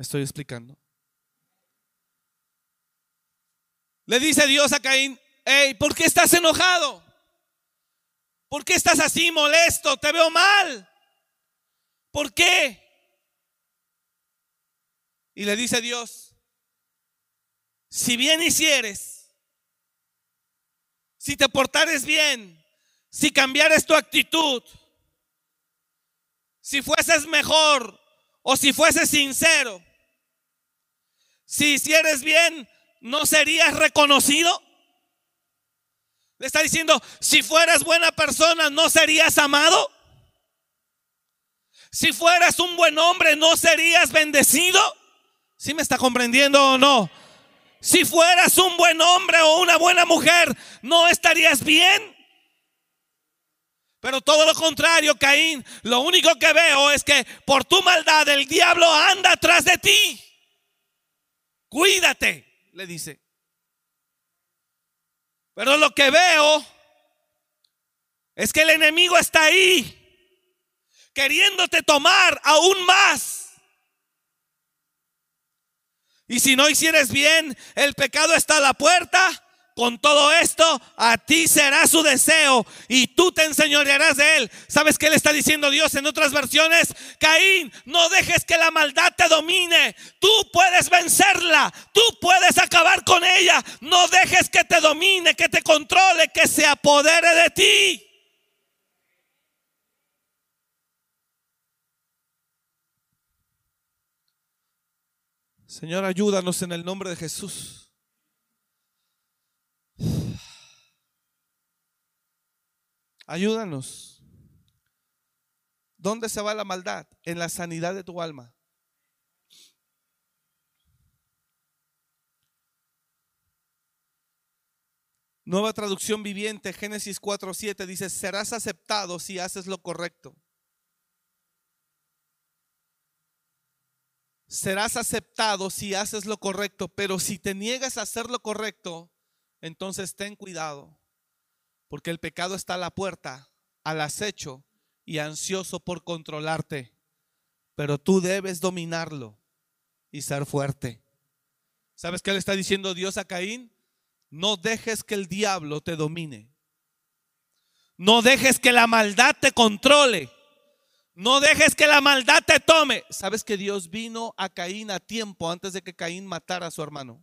¿Me estoy explicando? Le dice Dios a Caín, hey, ¿por qué estás enojado? ¿Por qué estás así molesto? Te veo mal. ¿Por qué? Y le dice Dios, si bien hicieres, si te portares bien, si cambiares tu actitud, si fueses mejor, o si fuese sincero, si hicieres bien, ¿no serías reconocido? Le está diciendo, si fueras buena persona, ¿no serías amado? Si fueras un buen hombre, ¿no serías bendecido? ¿Sí me está comprendiendo o no? Si fueras un buen hombre o una buena mujer, ¿no estarías bien? Pero todo lo contrario, Caín, lo único que veo es que por tu maldad el diablo anda atrás de ti. Cuídate, le dice. Pero lo que veo es que el enemigo está ahí, queriéndote tomar aún más. Y si no hicieres bien, el pecado está a la puerta con todo esto, a ti será su deseo y tú te enseñorearás de él. ¿Sabes qué le está diciendo Dios en otras versiones? Caín, no dejes que la maldad te domine. Tú puedes vencerla, tú puedes acabar con ella. No dejes que te domine, que te controle, que se apodere de ti. Señor, ayúdanos en el nombre de Jesús. Ayúdanos. ¿Dónde se va la maldad? En la sanidad de tu alma. Nueva traducción viviente, Génesis 4:7 dice, serás aceptado si haces lo correcto. Serás aceptado si haces lo correcto, pero si te niegas a hacer lo correcto, entonces ten cuidado porque el pecado está a la puerta, al acecho y ansioso por controlarte. Pero tú debes dominarlo y ser fuerte. ¿Sabes qué le está diciendo Dios a Caín? No dejes que el diablo te domine. No dejes que la maldad te controle. No dejes que la maldad te tome. ¿Sabes que Dios vino a Caín a tiempo antes de que Caín matara a su hermano?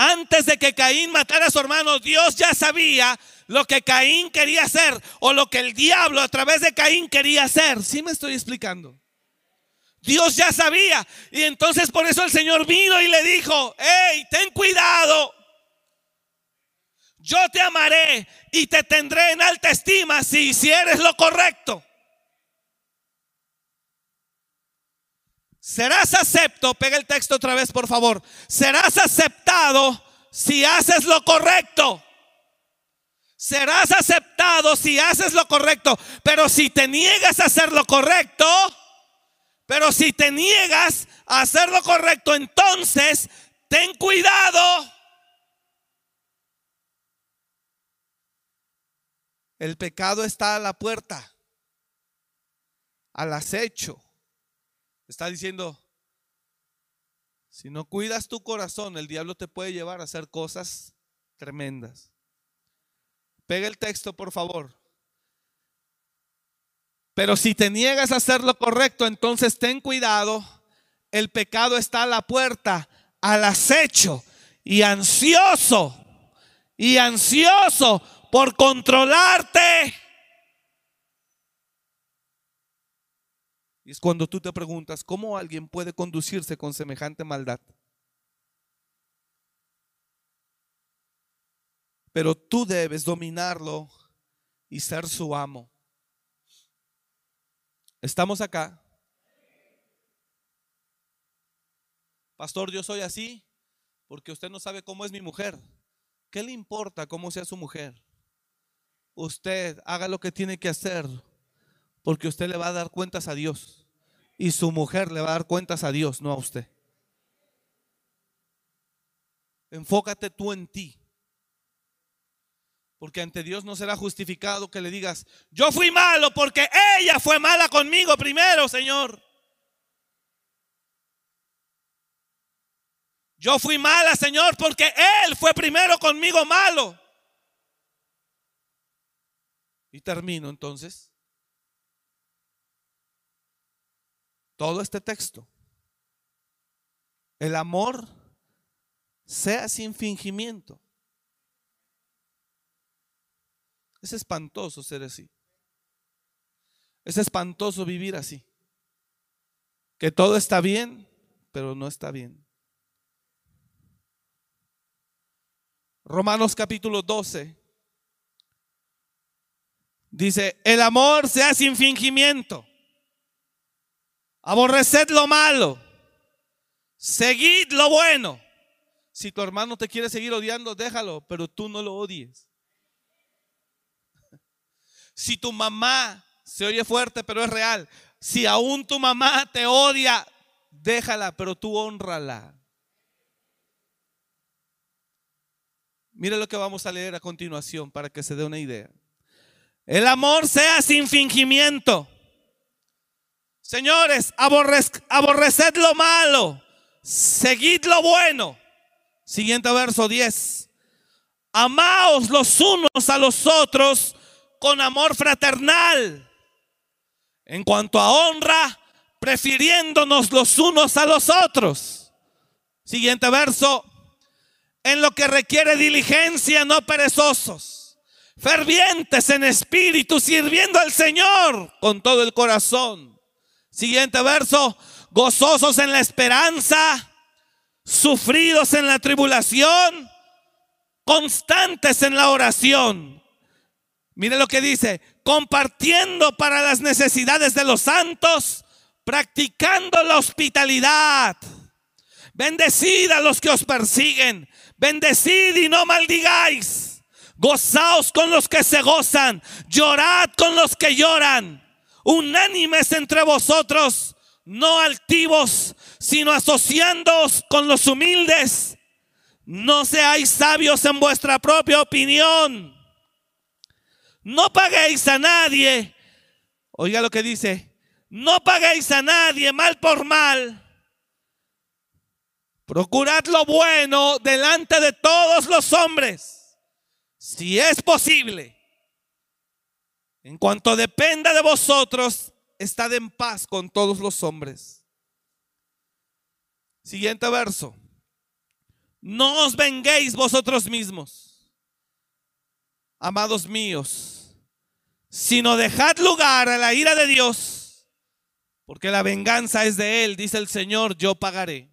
Antes de que Caín matara a su hermano, Dios ya sabía lo que Caín quería hacer o lo que el diablo a través de Caín quería hacer. ¿Sí me estoy explicando? Dios ya sabía. Y entonces por eso el Señor vino y le dijo, hey, ten cuidado. Yo te amaré y te tendré en alta estima si hicieres lo correcto. Serás acepto, pega el texto otra vez por favor. Serás aceptado si haces lo correcto. Serás aceptado si haces lo correcto. Pero si te niegas a hacer lo correcto, pero si te niegas a hacer lo correcto, entonces ten cuidado. El pecado está a la puerta, al acecho. Está diciendo, si no cuidas tu corazón, el diablo te puede llevar a hacer cosas tremendas. Pega el texto, por favor. Pero si te niegas a hacer lo correcto, entonces ten cuidado. El pecado está a la puerta, al acecho y ansioso, y ansioso por controlarte. Y es cuando tú te preguntas, ¿cómo alguien puede conducirse con semejante maldad? Pero tú debes dominarlo y ser su amo. ¿Estamos acá? Pastor, yo soy así porque usted no sabe cómo es mi mujer. ¿Qué le importa cómo sea su mujer? Usted haga lo que tiene que hacer porque usted le va a dar cuentas a Dios. Y su mujer le va a dar cuentas a Dios, no a usted. Enfócate tú en ti. Porque ante Dios no será justificado que le digas, yo fui malo porque ella fue mala conmigo primero, Señor. Yo fui mala, Señor, porque Él fue primero conmigo malo. Y termino entonces. Todo este texto. El amor sea sin fingimiento. Es espantoso ser así. Es espantoso vivir así. Que todo está bien, pero no está bien. Romanos capítulo 12 dice, el amor sea sin fingimiento. Aborreced lo malo. Seguid lo bueno. Si tu hermano te quiere seguir odiando, déjalo, pero tú no lo odies. Si tu mamá se oye fuerte, pero es real. Si aún tu mamá te odia, déjala, pero tú honrala. Mire lo que vamos a leer a continuación para que se dé una idea. El amor sea sin fingimiento. Señores, aborreced lo malo. seguid lo bueno. Siguiente verso 10. Amaos los unos a los otros con amor fraternal. En cuanto a honra, prefiriéndonos los unos a los otros. Siguiente verso. En lo que requiere diligencia, no perezosos. Fervientes en espíritu, sirviendo al Señor con todo el corazón. Siguiente verso. Gozosos en la esperanza, sufridos en la tribulación, constantes en la oración. Mire lo que dice, compartiendo para las necesidades de los santos, practicando la hospitalidad. Bendecid a los que os persiguen, bendecid y no maldigáis. Gozaos con los que se gozan, llorad con los que lloran. Unánimes entre vosotros, no altivos, sino asociándoos con los humildes. No seáis sabios en vuestra propia opinión. No paguéis a nadie. Oiga lo que dice, no paguéis a nadie mal por mal. Procurad lo bueno delante de todos los hombres, si es posible. En cuanto dependa de vosotros, estad en paz con todos los hombres. Siguiente verso. No os venguéis vosotros mismos, amados míos, sino dejad lugar a la ira de Dios porque la venganza es de Él, dice el Señor, yo pagaré.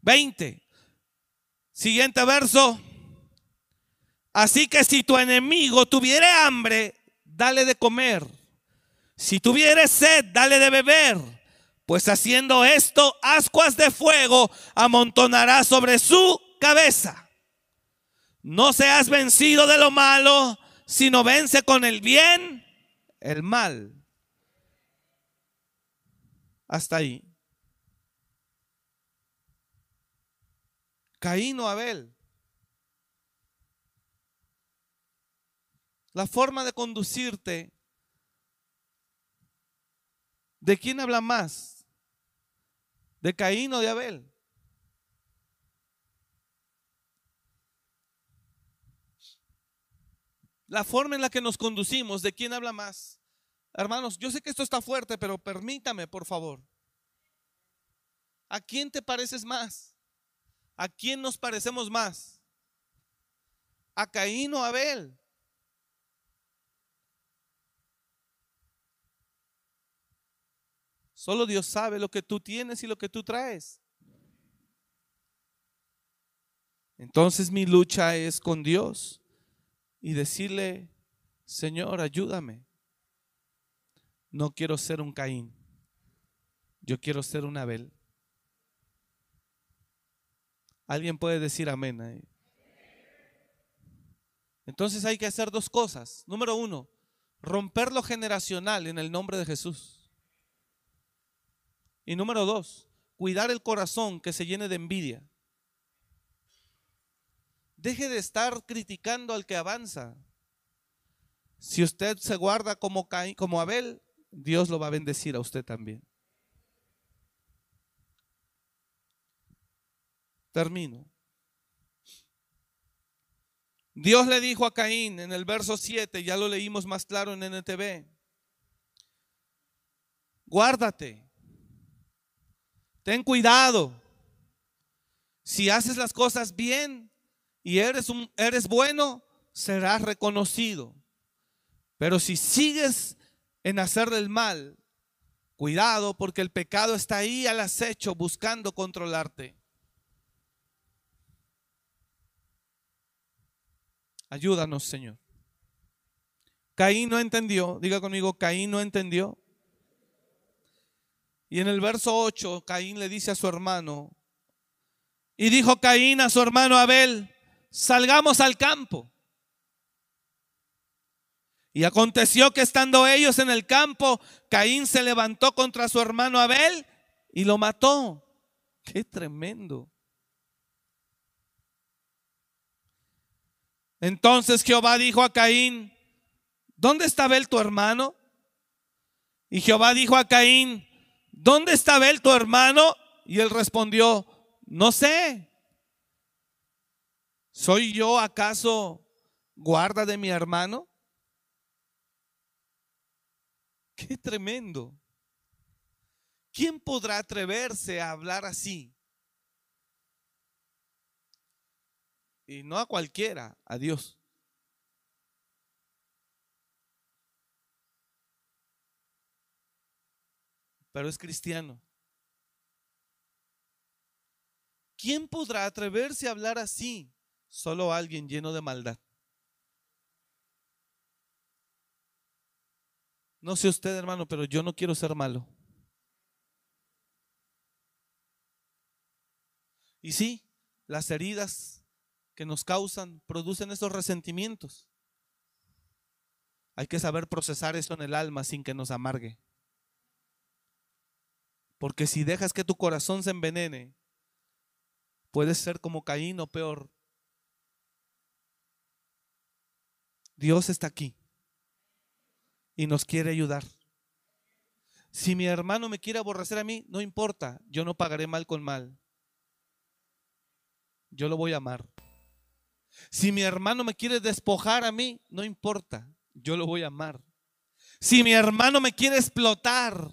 20. Siguiente verso. Así que si tu enemigo tuviere hambre, dale de comer. Si tuviere sed, dale de beber. Pues haciendo esto, ascuas de fuego amontonará sobre su cabeza. No seas vencido de lo malo, sino vence con el bien el mal. Hasta ahí. Caín o Abel. La forma de conducirte. ¿De quién habla más? ¿De Caín o de Abel? La forma en la que nos conducimos, ¿de quién habla más? Hermanos, yo sé que esto está fuerte, pero permítame, por favor. ¿A quién te pareces más? ¿A quién nos parecemos más? ¿A Caín o Abel? Solo Dios sabe lo que tú tienes y lo que tú traes. Entonces mi lucha es con Dios y decirle, Señor, ayúdame. No quiero ser un Caín. Yo quiero ser un Abel. ¿Alguien puede decir amén? Entonces hay que hacer dos cosas. Número uno, romper lo generacional en el nombre de Jesús. Y número dos, cuidar el corazón que se llene de envidia. Deje de estar criticando al que avanza. Si usted se guarda como, Caín, como Abel, Dios lo va a bendecir a usted también. Termino. Dios le dijo a Caín en el verso 7, ya lo leímos más claro en NTV, guárdate, ten cuidado, si haces las cosas bien y eres, un, eres bueno, serás reconocido. Pero si sigues en hacer del mal, cuidado porque el pecado está ahí al acecho buscando controlarte. Ayúdanos, Señor. Caín no entendió, diga conmigo, Caín no entendió. Y en el verso 8, Caín le dice a su hermano, y dijo Caín a su hermano Abel, salgamos al campo. Y aconteció que estando ellos en el campo, Caín se levantó contra su hermano Abel y lo mató. Qué tremendo. Entonces Jehová dijo a Caín, ¿dónde está Abel tu hermano? Y Jehová dijo a Caín, ¿dónde está Abel tu hermano? Y él respondió, no sé. ¿Soy yo acaso guarda de mi hermano? Qué tremendo. ¿Quién podrá atreverse a hablar así? Y no a cualquiera, a Dios. Pero es cristiano. ¿Quién podrá atreverse a hablar así? Solo alguien lleno de maldad. No sé usted, hermano, pero yo no quiero ser malo. Y sí, las heridas que nos causan producen esos resentimientos. Hay que saber procesar eso en el alma sin que nos amargue. Porque si dejas que tu corazón se envenene, puedes ser como Caín o peor. Dios está aquí y nos quiere ayudar. Si mi hermano me quiere aborrecer a mí, no importa, yo no pagaré mal con mal yo lo voy a amar. Si mi hermano me quiere despojar a mí, no importa, yo lo voy a amar. Si mi hermano me quiere explotar,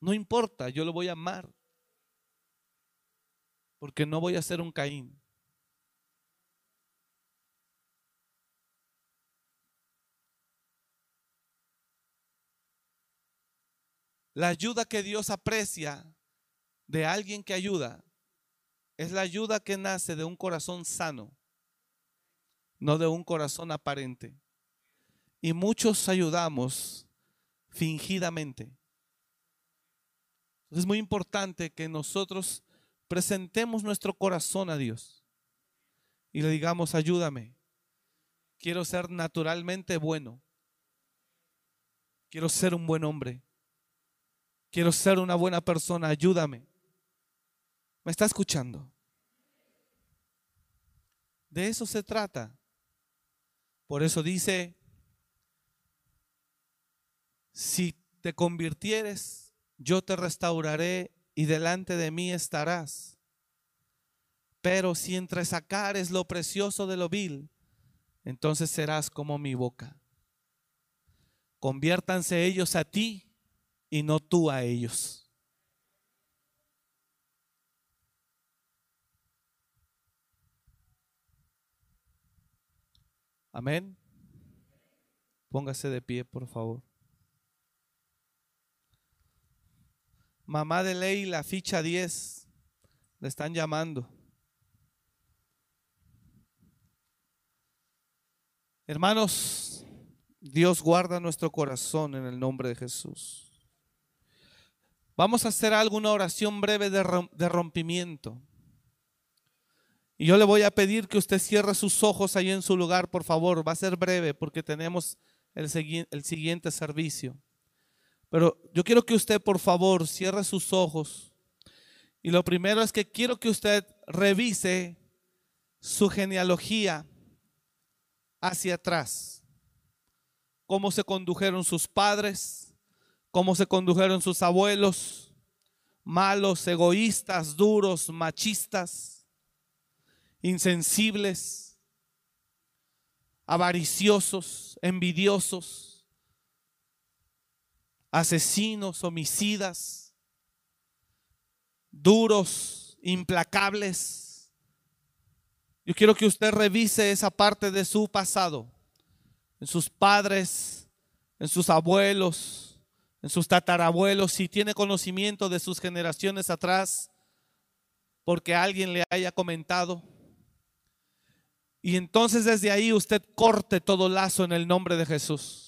no importa, yo lo voy a amar. Porque no voy a ser un Caín. La ayuda que Dios aprecia de alguien que ayuda es la ayuda que nace de un corazón sano, no de un corazón aparente. Y muchos ayudamos fingidamente. Es muy importante que nosotros presentemos nuestro corazón a Dios y le digamos, ayúdame. Quiero ser naturalmente bueno. Quiero ser un buen hombre. Quiero ser una buena persona. Ayúdame. ¿Me está escuchando? De eso se trata. Por eso dice, si te convirtieres, yo te restauraré y delante de mí estarás. Pero si entre sacares lo precioso de lo vil, entonces serás como mi boca. Conviértanse ellos a ti y no tú a ellos. Amén. Póngase de pie, por favor. Mamá de ley, la ficha 10, le están llamando. Hermanos, Dios guarda nuestro corazón en el nombre de Jesús. Vamos a hacer alguna oración breve de rompimiento. Y yo le voy a pedir que usted cierre sus ojos ahí en su lugar, por favor. Va a ser breve porque tenemos el, el siguiente servicio. Pero yo quiero que usted, por favor, cierre sus ojos. Y lo primero es que quiero que usted revise su genealogía hacia atrás. Cómo se condujeron sus padres, cómo se condujeron sus abuelos, malos, egoístas, duros, machistas insensibles, avariciosos, envidiosos, asesinos, homicidas, duros, implacables. Yo quiero que usted revise esa parte de su pasado, en sus padres, en sus abuelos, en sus tatarabuelos, si tiene conocimiento de sus generaciones atrás, porque alguien le haya comentado y entonces desde ahí usted corte todo lazo en el nombre de Jesús.